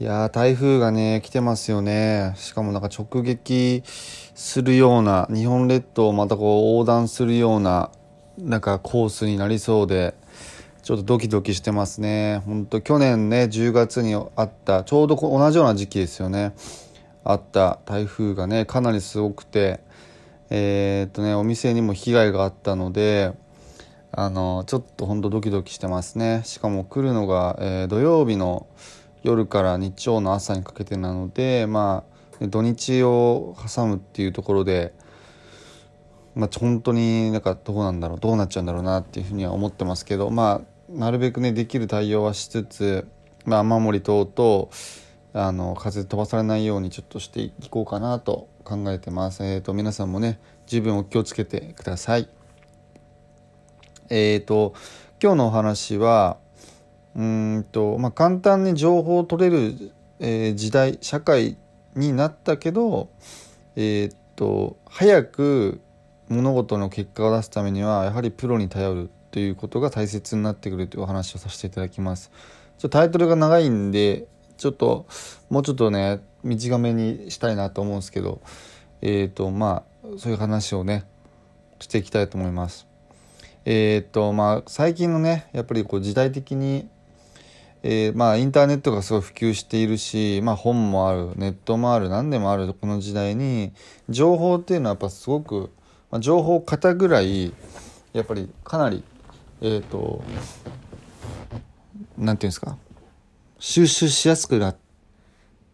いやー、台風がね、来てますよね。しかもなんか直撃するような、日本列島をまたこう横断するような、なんかコースになりそうで、ちょっとドキドキしてますね。ほんと去年ね、10月にあった、ちょうど同じような時期ですよね。あった台風がね、かなりすごくて、えーっとね、お店にも被害があったので、あのちょっとほんとドキドキしてますねしかも来るのが、えー土曜日の夜から日曜の朝にかけてなのでまあ土日を挟むっていうところでまあ本当になんかどうなんだろうどうなっちゃうんだろうなっていうふうには思ってますけどまあなるべくねできる対応はしつつ、まあ、雨漏り等々あの風飛ばされないようにちょっとしていこうかなと考えてます。えー、と皆さんもね十分お気をつけてください。えー、と今日のお話はうんと、まあ、簡単に情報を取れる、えー時代社会になったけど、えー、と早く物事の結果を出すためにはやはりプロに頼るということが大切になってくるというお話をさせていただきます。ちょタイトルが長いんでちょっともうちょっとね短めにしたいなと思うんですけどえー、とまあそういう話をねしていきたいと思います。えーっとまあ最近のねやっぱりこう時代的に、えーまあインターネットがすごい普及しているし、まあ、本もあるネットもある何でもあるこの時代に情報っていうのはやっぱすごく、まあ、情報型ぐらいやっぱりかなりえーとなんていうんですか収集しやすくなっ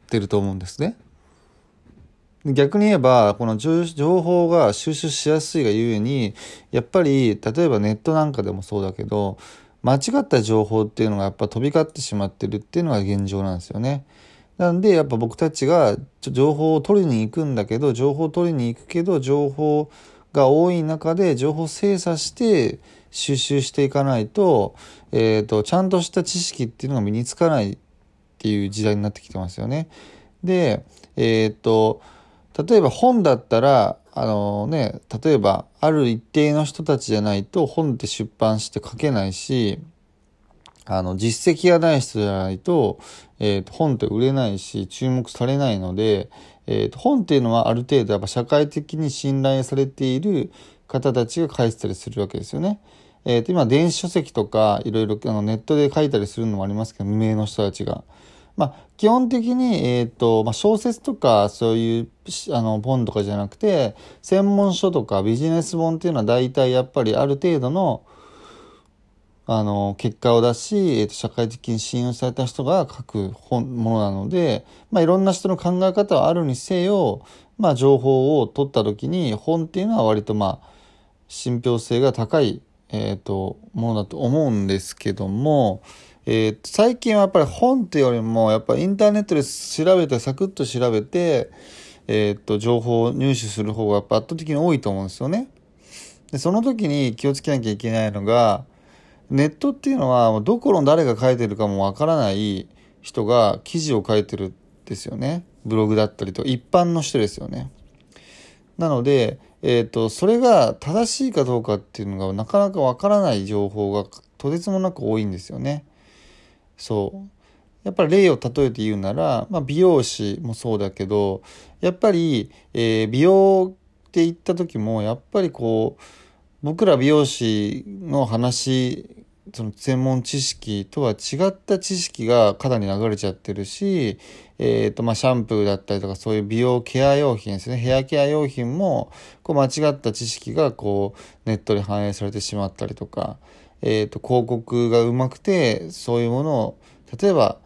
てると思うんですね。逆に言えばこの情報が収集しやすいがゆえにやっぱり例えばネットなんかでもそうだけど間違った情報っていうのがやっぱ飛び交ってしまってるっていうのが現状なんですよね。なんでやっぱ僕たちが情報を取りに行くんだけど情報を取りに行くけど情報が多い中で情報を精査して収集していかないと,、えー、とちゃんとした知識っていうのが身につかないっていう時代になってきてますよね。でえっ、と例えば本だったらあのね例えばある一定の人たちじゃないと本って出版して書けないしあの実績がない人じゃないと,、えーと本って売れないし注目されないので、えーと本っていうのはある程度やっぱ社会的に信頼されている方たちが書いてたりするわけですよね。えーと今電子書籍とかいろいろネットで書いたりするのもありますけど無名の人たちが。まあ、基本的に、えーとまあ、小説とかそういうあの本とかじゃなくて専門書とかビジネス本っていうのは大体やっぱりある程度のあの結果を出し、えー、と社会的に信用された人が書く本ものなので、まあ、いろんな人の考え方はあるにせよ、まあ、情報を取った時に本っていうのは割とまあ信憑性が高い、えー、とものだと思うんですけども、えー、最近はやっぱり本っていうよりもやっぱインターネットで調べてサクッと調べて、えー、と情報を入手する方が圧倒的に多いと思うんですよね。でその時に気をつけなきゃいけないのがネットっていうのはどこの誰が書いてるかもわからない人が記事を書いてるんですよね。ブログだったりと一般の人ですよね。なので、えー、とそれが正しいかどうかっていうのがなかなかわからない情報がとてつもなく多いんですよね。そう。やっぱり例を例えて言うなら、まあ、美容師もそうだけどやっぱり、えー美容って言った時もやっぱりこう僕ら美容師の話その専門知識とは違った知識が肩に流れちゃってるし、えーとまあ、シャンプーだったりとかそういう美容ケア用品ですね。ヘアケア用品もこう間違った知識がこうネットに反映されてしまったりとか、えー、と広告がうまくてそういうものを例えば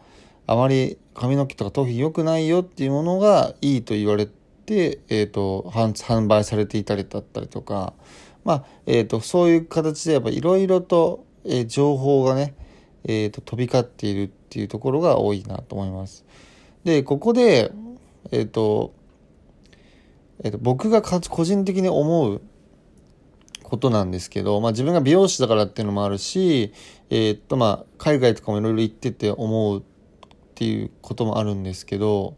あまり髪の毛とか頭皮良くないよっていうものがいいと言われて、えー、と販売されていたりだったりとか、まあえー、とそういう形でやっぱいろいろと、えー情報がね、えーと、飛び交っているっていうところが多いなと思います。でここで、えーとえーと、僕が個人的に思うことなんですけど、まあ、自分が美容師だからっていうのもあるし、えーとまあ、海外とかもいろいろ行ってて思うっていうこともあるんですけど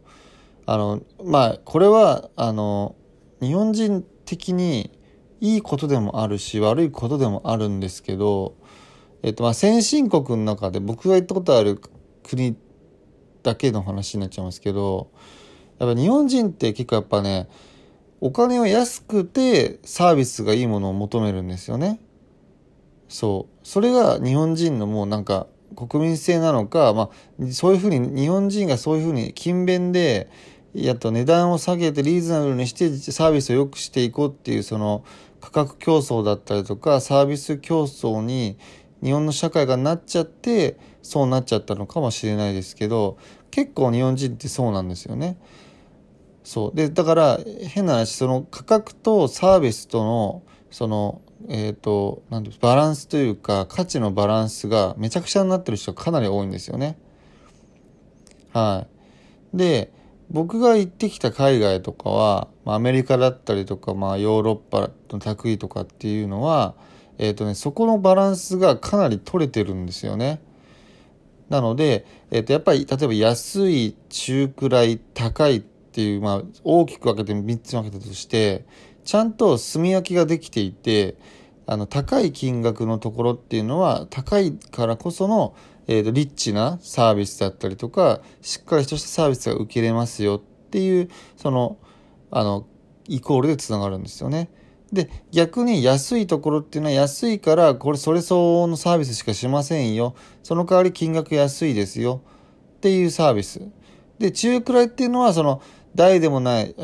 あのまあこれはあの日本人的にいいことでもあるし悪いことでもあるんですけど、えっとまあ、先進国の中で僕が行ったことある国だけの話になっちゃいますけどやっぱ日本人って結構やっぱねお金を安くてサービスがいいものを求めるんですよね。そうそれが日本人のもうなんか国民性なのか、まあ、そういうふうに日本人がそういうふうに勤勉でやっと値段を下げてリーズナブルにしてサービスを良くしていこうっていうその価格競争だったりとかサービス競争に日本の社会がなっちゃってそうなっちゃったのかもしれないですけど結構日本人ってそうなんですよね。そうでだから変な話その価格とサービスとのそのえっ、ー、となんバランスというか価値のバランスがめちゃくちゃになってる人がかなり多いんですよね。はい。で僕が行ってきた海外とかは、まあ、アメリカだったりとか、まあ、ヨーロッパの卓位とかっていうのは、えっ、ー、とね、そこのバランスがかなり取れてるんですよね。なので、えっ、ー、と、やっぱり、例えば安い、中くらい、高いっていう、まあ、大きく分けて3つ分けたとして、ちゃんと炭焼きができていて、あの、高い金額のところっていうのは、高いからこその、えーと、リッチなサービスだったりとかしっかりとしたサービスが受けれますよっていうそのあのイコールでつながるんですよね。で逆に安いところっていうのは安いからこれそれ相応のサービスしかしませんよその代わり金額安いですよっていうサービスで中くらいっていうのはその大でもない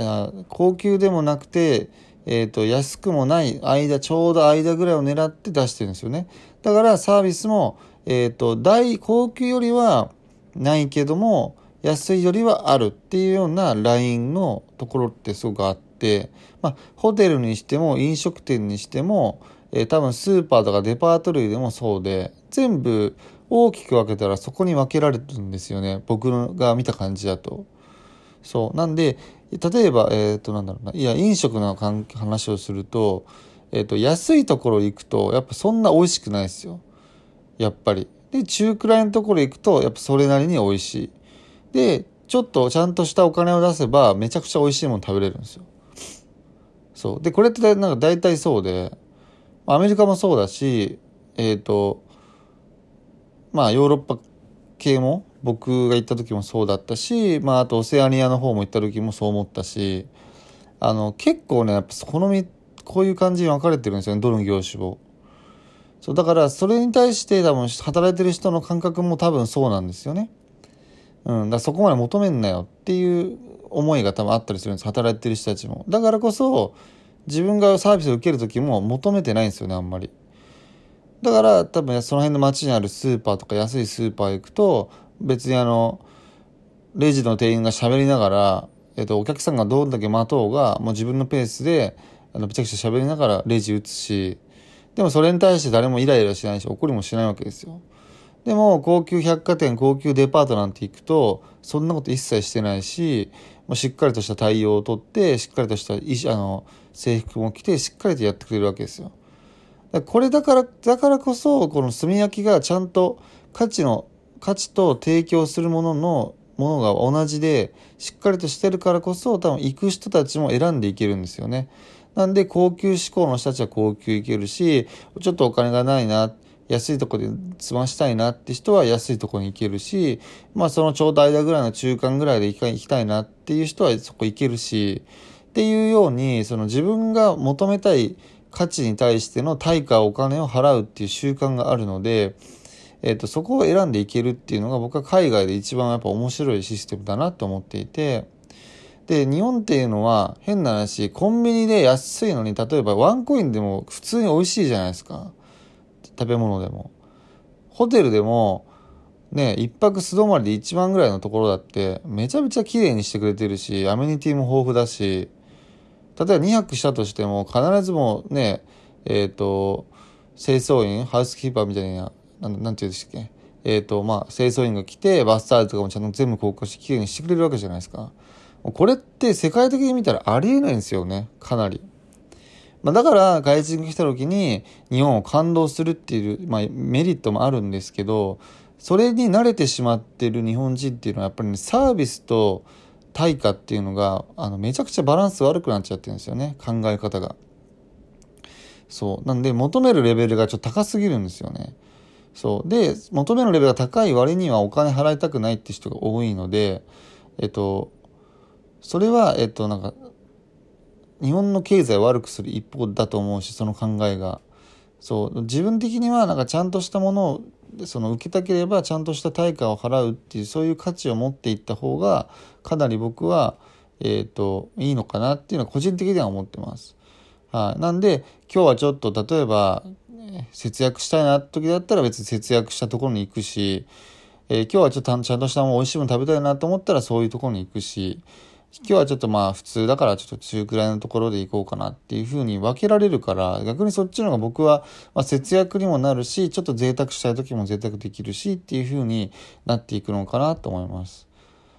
高級でもなくて、えーと安くもない間ちょうど間ぐらいを狙って出してるんですよねだからサービスもえ、ー、と、大、高級よりはないけども、安いよりはあるっていうようなラインのところってすごくあって、まあ、ホテルにしても飲食店にしても、えー、多分スーパーとかデパート類でもそうで、全部大きく分けたらそこに分けられるんですよね。僕が見た感じだと。そう。なんで、例えば、えっ、ー、と、なんだろうな。いや、飲食の話をすると、えっ、ー、と、安いところ行くと、やっぱそんな美味しくないですよ。やっぱり。で、中くらいのところ行くと、やっぱそれなりに美味しい。で、ちょっとちゃんとしたお金を出せば、めちゃくちゃ美味しいもの食べれるんですよ。そう。で、これってなんか大体そうで、アメリカもそうだし、えっ、ー、と、まあヨーロッパ系も僕が行った時もそうだったし、まああとオセアニアの方も行った時もそう思ったし、あの、結構ね、やっぱこのみ、こういう感じに分かれてるんですよね、どの業種も。そう、だからそれに対して多分働いてる人の感覚も多分そうなんですよね。うん、だそこまで求めんなよっていう思いが多分あったりするんです。働いてる人たちも。だからこそ、自分がサービスを受ける時も求めてないんですよね、あんまり。だから多分その辺の街にあるスーパーとか安いスーパー行くと、別にあの、レジの店員が喋りながら、えっと、お客さんがどんだけ待とうが、もう自分のペースで、あの、めちゃくちゃ喋りながらレジ打つし、でもそれに対して誰もイライラしないし怒りもしないわけですよ。でも高級百貨店高級デパートなんて行くとそんなこと一切してないしもうしっかりとした対応をとってしっかりとしたあの制服も着てしっかりとやってくれるわけですよ。だこれだからだからこそこの炭焼きがちゃんと価値の価値と提供するもののものが同じでしっかりとしてるからこそ多分行く人たちも選んでいけるんですよね。なんで高級志向の人たちは高級行けるし、ちょっとお金がないな、安いとこで済ましたいなって人は安いとこに行けるし、まあそのちょうど間ぐらいの中間ぐらいで行きたいなっていう人はそこ行けるし、っていうように、その自分が求めたい価値に対しての対価お金を払うっていう習慣があるので、えっ、と、そこを選んでいけるっていうのが僕は海外で一番やっぱ面白いシステムだなと思っていて、で、日本っていうのは変な話、コンビニで安いのに、例えばワンコインでも普通に美味しいじゃないですか。食べ物でも。ホテルでも、ね、一泊素泊まりで1万ぐらいのところだって、めちゃめちゃ綺麗にしてくれてるし、アメニティも豊富だし、例えば2泊したとしても、必ずもね、えっ、ー、と、清掃員、ハウスキーパーみたいな、なんなんて言うんですっけ、えっ、と、まあ、清掃員が来て、バスターズとかもちゃんと全部交換してきれいにしてくれるわけじゃないですか。これって世界的に見たらありえないんですよね。かなり。まあ、だから外人が来た時に日本を感動するっていう、まあ、メリットもあるんですけどそれに慣れてしまってる日本人っていうのはやっぱりねサービスと対価っていうのがあのめちゃくちゃバランス悪くなっちゃってるんですよね考え方が。そうなんで求めるレベルがちょっと高すぎるんですよね。そう。で求めるレベルが高い割にはお金払いたくないって人が多いのでえっとそれはえっとなんか日本の経済を悪くする一方だと思うしその考えが。そう。自分的にはなんかちゃんとしたものをその受けたければちゃんとした対価を払うっていうそういう価値を持っていった方がかなり僕は、えーと、いいのかなっていうのは個人的には思ってます。はい、なんで今日はちょっと例えば節約したいな時だったら別に節約したところに行くし、えー、今日はちょっとちゃんとしたもの美味しいもの食べたいなと思ったらそういうところに行くし今日はちょっとまあ普通だからちょっと中くらいのところで行こうかなっていうふうに分けられるから逆にそっちの方が僕はま節約にもなるしちょっと贅沢したい時も贅沢できるしっていうふうになっていくのかなと思います。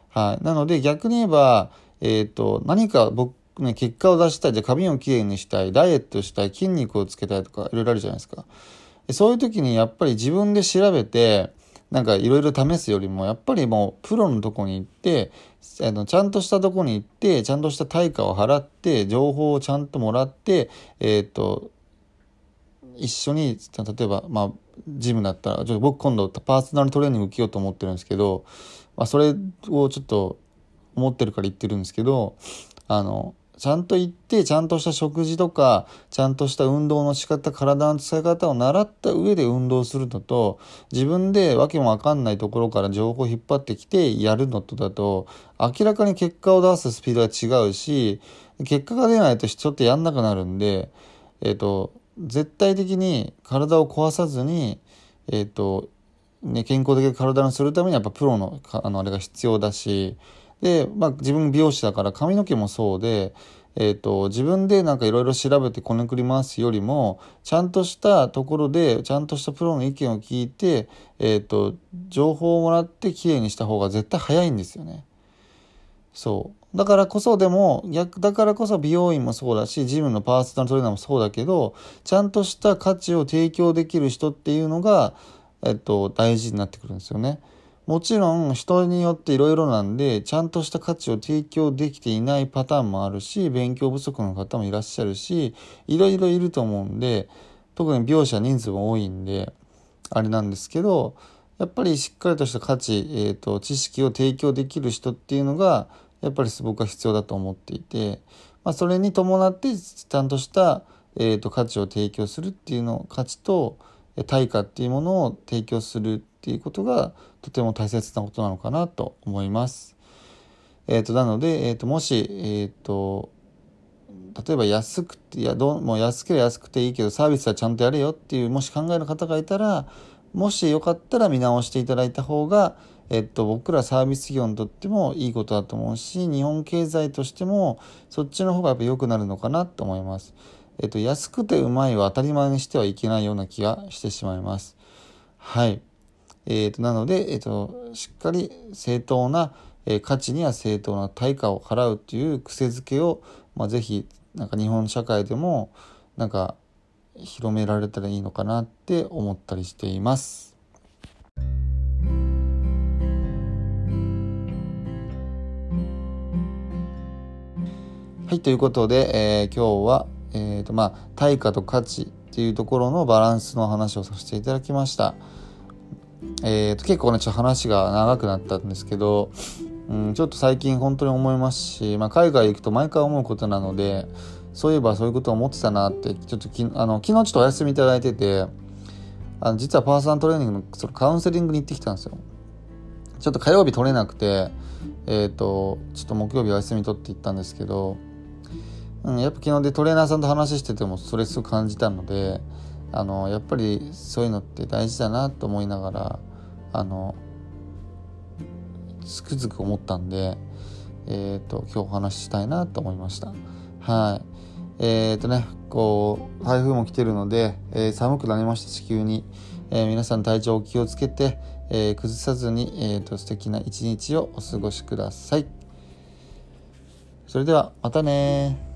はい。なので逆に言えば、えっ、ー、と、何か僕ね、結果を出したい、じゃ髪をきれいにしたい、ダイエットしたい、筋肉をつけたいとかいろいろあるじゃないですか。そういう時にやっぱり自分で調べて、なんかいろいろ試すよりもやっぱりもうプロのとこに行ってあのちゃんとしたとこに行ってちゃんとした対価を払って情報をちゃんともらってえっ、ー、と一緒に例えばまあジムだったらちょっと僕今度パーソナルトレーニング受けようと思ってるんですけど、まあ、それをちょっと思ってるから言ってるんですけどあのちゃんと行って、ちゃんとした食事とか、ちゃんとした運動の仕方、体の使い方を習った上で運動するのと、自分でわけもわかんないところから情報を引っ張ってきてやるのとだと、明らかに結果を出すスピードが違うし、結果が出ないとちょっとやんなくなるんで、えっ、ー、と、絶対的に体を壊さずに、えっ、ー、と、ね、健康的な体にするためにやっぱプロのあのあれが必要だし、で、まあ、自分美容師だから髪の毛もそうで、えーと、自分でなんかいろいろ調べてこねくり回すよりもちゃんとしたところでちゃんとしたプロの意見を聞いて、えーと、情報をもらってきれいにした方が絶対早いんですよね。そうだからこそでも逆だからこそ美容院もそうだしジムのパーソナルトレーナーもそうだけどちゃんとした価値を提供できる人っていうのが、えっと、大事になってくるんですよね。もちろん人によっていろいろなんでちゃんとした価値を提供できていないパターンもあるし勉強不足の方もいらっしゃるしいろいろいると思うんで特に描写人数も多いんであれなんですけどやっぱりしっかりとした価値、えーと、知識を提供できる人っていうのがやっぱり僕は必要だと思っていて、まあ、それに伴ってちゃんとした、えーと価値を提供するっていうの価値と対価っていうものを提供するっていうことがとても大切なことなのかなと思います。えーと、なので、えーと、もし、えーと、例えば安くていやどうもう安ければ安くていいけどサービスはちゃんとやれよっていうもし考える方がいたらもしよかったら見直していただいた方が、えっと、僕らサービス業にとってもいいことだと思うし日本経済としてもそっちの方がやっぱ良くなるのかなと思います。えっと、安くてうまいは当たり前にしてはいけないような気がしてしまいます。はい。えーと、なので、えーと、しっかり正当な、えー、価値には正当な対価を払うという癖づけを、まあ、ぜひなんか日本社会でもなんか広められたらいいのかなって思ったりしています。はい、ということで、えー、今日は、えーとまあ、対価と価値っていうところのバランスの話をさせていただきました。えーと、結構ねちょっと話が長くなったんですけど、うん、ちょっと最近本当に思いますし、まあ、海外行くと毎回思うことなのでそういえばそういうこと思ってたなってちょっときあの昨日ちょっとお休みいただいててあの実はパーソナルトレーニングのそのカウンセリングに行ってきたんですよ。ちょっと火曜日取れなくてえっ、ー、とちょっと木曜日お休み取って行ったんですけど、うん、やっぱ昨日でトレーナーさんと話しててもストレスを感じたのであのやっぱりそういうのって大事だなと思いながらあのつくづく思ったんで、えーと、今日お話ししたいなと思いました。はいえーとね、こう台風も来てるので、えー、寒くなりました地球に、えー、皆さん体調お気をつけて、えー、崩さずに、えーと、素敵な一日をお過ごしください。それではまたね